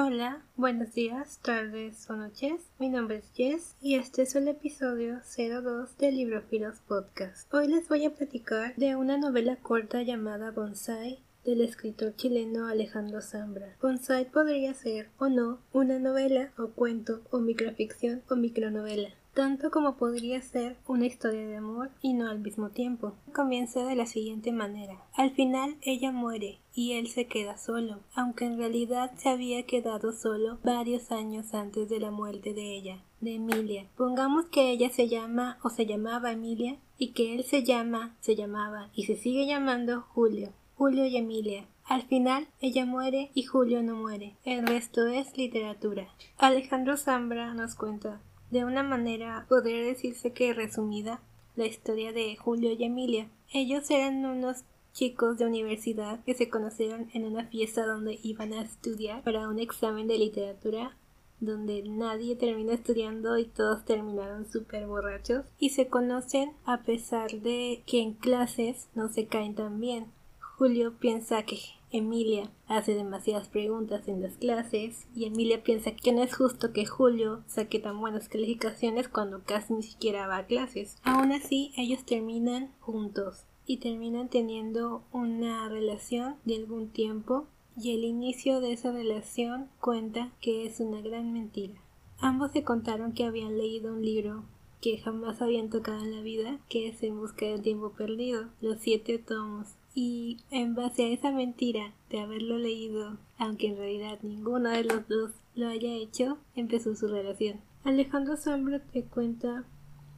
Hola, buenos días, tardes o noches. Mi nombre es Jess y este es el episodio 02 de Librofilos Podcast. Hoy les voy a platicar de una novela corta llamada Bonsai del escritor chileno Alejandro Zambra. Bonsai podría ser o no una novela o cuento o microficción o micronovela tanto como podría ser una historia de amor y no al mismo tiempo. Comienza de la siguiente manera. Al final ella muere y él se queda solo, aunque en realidad se había quedado solo varios años antes de la muerte de ella, de Emilia. Pongamos que ella se llama o se llamaba Emilia y que él se llama, se llamaba y se sigue llamando Julio. Julio y Emilia. Al final, ella muere y Julio no muere. El resto es literatura. Alejandro Zambra nos cuenta de una manera podría decirse que resumida la historia de Julio y Emilia. Ellos eran unos chicos de universidad que se conocieron en una fiesta donde iban a estudiar para un examen de literatura donde nadie termina estudiando y todos terminaron súper borrachos y se conocen a pesar de que en clases no se caen tan bien. Julio piensa que Emilia hace demasiadas preguntas en las clases y Emilia piensa que no es justo que Julio saque tan buenas calificaciones cuando casi ni siquiera va a clases. Aún así, ellos terminan juntos y terminan teniendo una relación de algún tiempo y el inicio de esa relación cuenta que es una gran mentira. Ambos se contaron que habían leído un libro que jamás habían tocado en la vida, que es En busca del tiempo perdido, los siete tomos y en base a esa mentira de haberlo leído, aunque en realidad ninguno de los dos lo haya hecho, empezó su relación. Alejandro Zambra te cuenta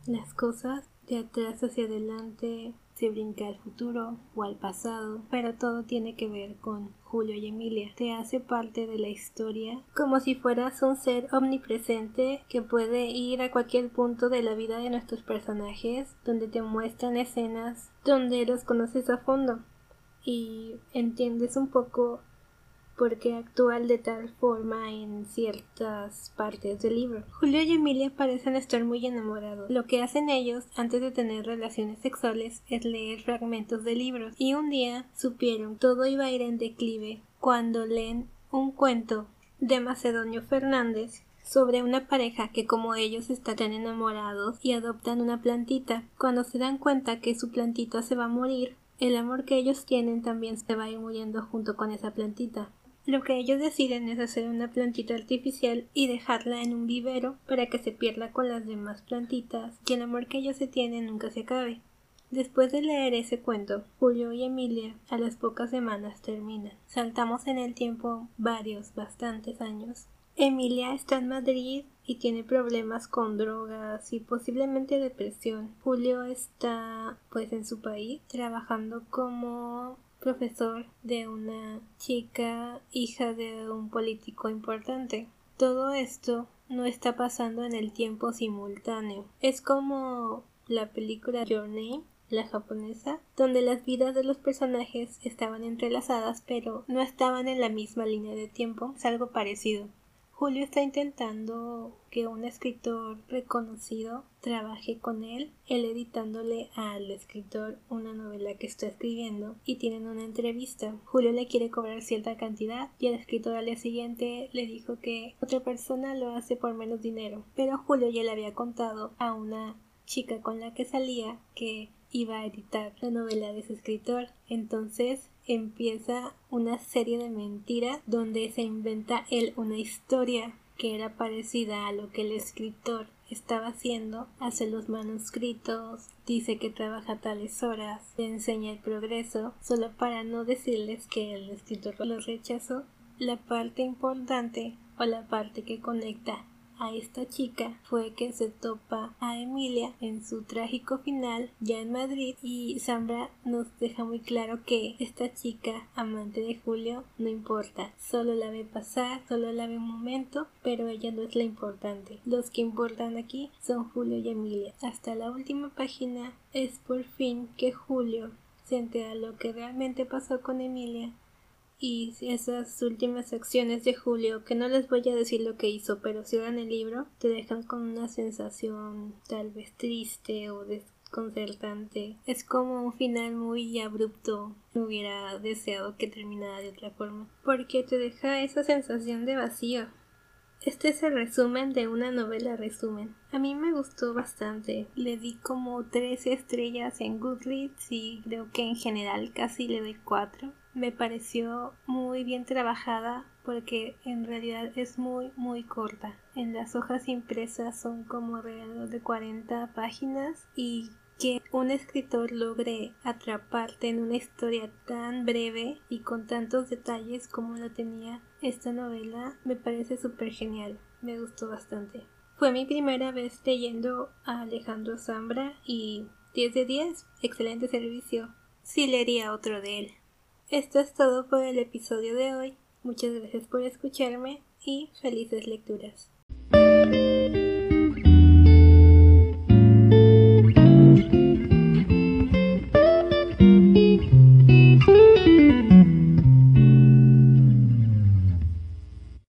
las cosas de atrás hacia adelante, se brinca al futuro o al pasado, pero todo tiene que ver con Julio y Emilia. Te hace parte de la historia como si fueras un ser omnipresente que puede ir a cualquier punto de la vida de nuestros personajes, donde te muestran escenas donde los conoces a fondo y entiendes un poco por qué actúan de tal forma en ciertas partes del libro. Julio y Emilia parecen estar muy enamorados. Lo que hacen ellos antes de tener relaciones sexuales es leer fragmentos de libros y un día supieron todo iba a ir en declive cuando leen un cuento de Macedonio Fernández sobre una pareja que como ellos están enamorados y adoptan una plantita. Cuando se dan cuenta que su plantita se va a morir, el amor que ellos tienen también se va a ir muriendo junto con esa plantita. Lo que ellos deciden es hacer una plantita artificial y dejarla en un vivero para que se pierda con las demás plantitas y el amor que ellos se tienen nunca se acabe. Después de leer ese cuento, Julio y Emilia a las pocas semanas terminan. Saltamos en el tiempo varios, bastantes años. Emilia está en Madrid y tiene problemas con drogas y posiblemente depresión. Julio está pues en su país trabajando como profesor de una chica hija de un político importante. Todo esto no está pasando en el tiempo simultáneo. Es como la película Your Name, la japonesa, donde las vidas de los personajes estaban entrelazadas pero no estaban en la misma línea de tiempo. Es algo parecido. Julio está intentando que un escritor reconocido trabaje con él, él editándole al escritor una novela que está escribiendo y tienen una entrevista. Julio le quiere cobrar cierta cantidad y el escritor al día siguiente le dijo que otra persona lo hace por menos dinero, pero Julio ya le había contado a una chica con la que salía que iba a editar la novela de ese escritor. Entonces empieza una serie de mentiras donde se inventa él una historia que era parecida a lo que el escritor estaba haciendo, hace los manuscritos, dice que trabaja tales horas, le enseña el progreso, solo para no decirles que el escritor lo rechazó. La parte importante o la parte que conecta a esta chica fue que se topa a Emilia en su trágico final ya en Madrid y Zambra nos deja muy claro que esta chica amante de Julio no importa, solo la ve pasar, solo la ve un momento, pero ella no es la importante. Los que importan aquí son Julio y Emilia. Hasta la última página es por fin que Julio se entera lo que realmente pasó con Emilia y esas últimas acciones de Julio, que no les voy a decir lo que hizo, pero si dan el libro, te dejan con una sensación tal vez triste o desconcertante. Es como un final muy abrupto. Hubiera deseado que terminara de otra forma. Porque te deja esa sensación de vacío. Este es el resumen de una novela resumen. A mí me gustó bastante. Le di como tres estrellas en Goodreads y creo que en general casi le doy cuatro. Me pareció muy bien trabajada porque en realidad es muy muy corta. En las hojas impresas son como alrededor de 40 páginas y que un escritor logre atraparte en una historia tan breve y con tantos detalles como la tenía esta novela me parece súper genial. Me gustó bastante. Fue mi primera vez leyendo a Alejandro Zambra y 10 de 10, excelente servicio. Sí leería otro de él. Esto es todo por el episodio de hoy. Muchas gracias por escucharme y felices lecturas.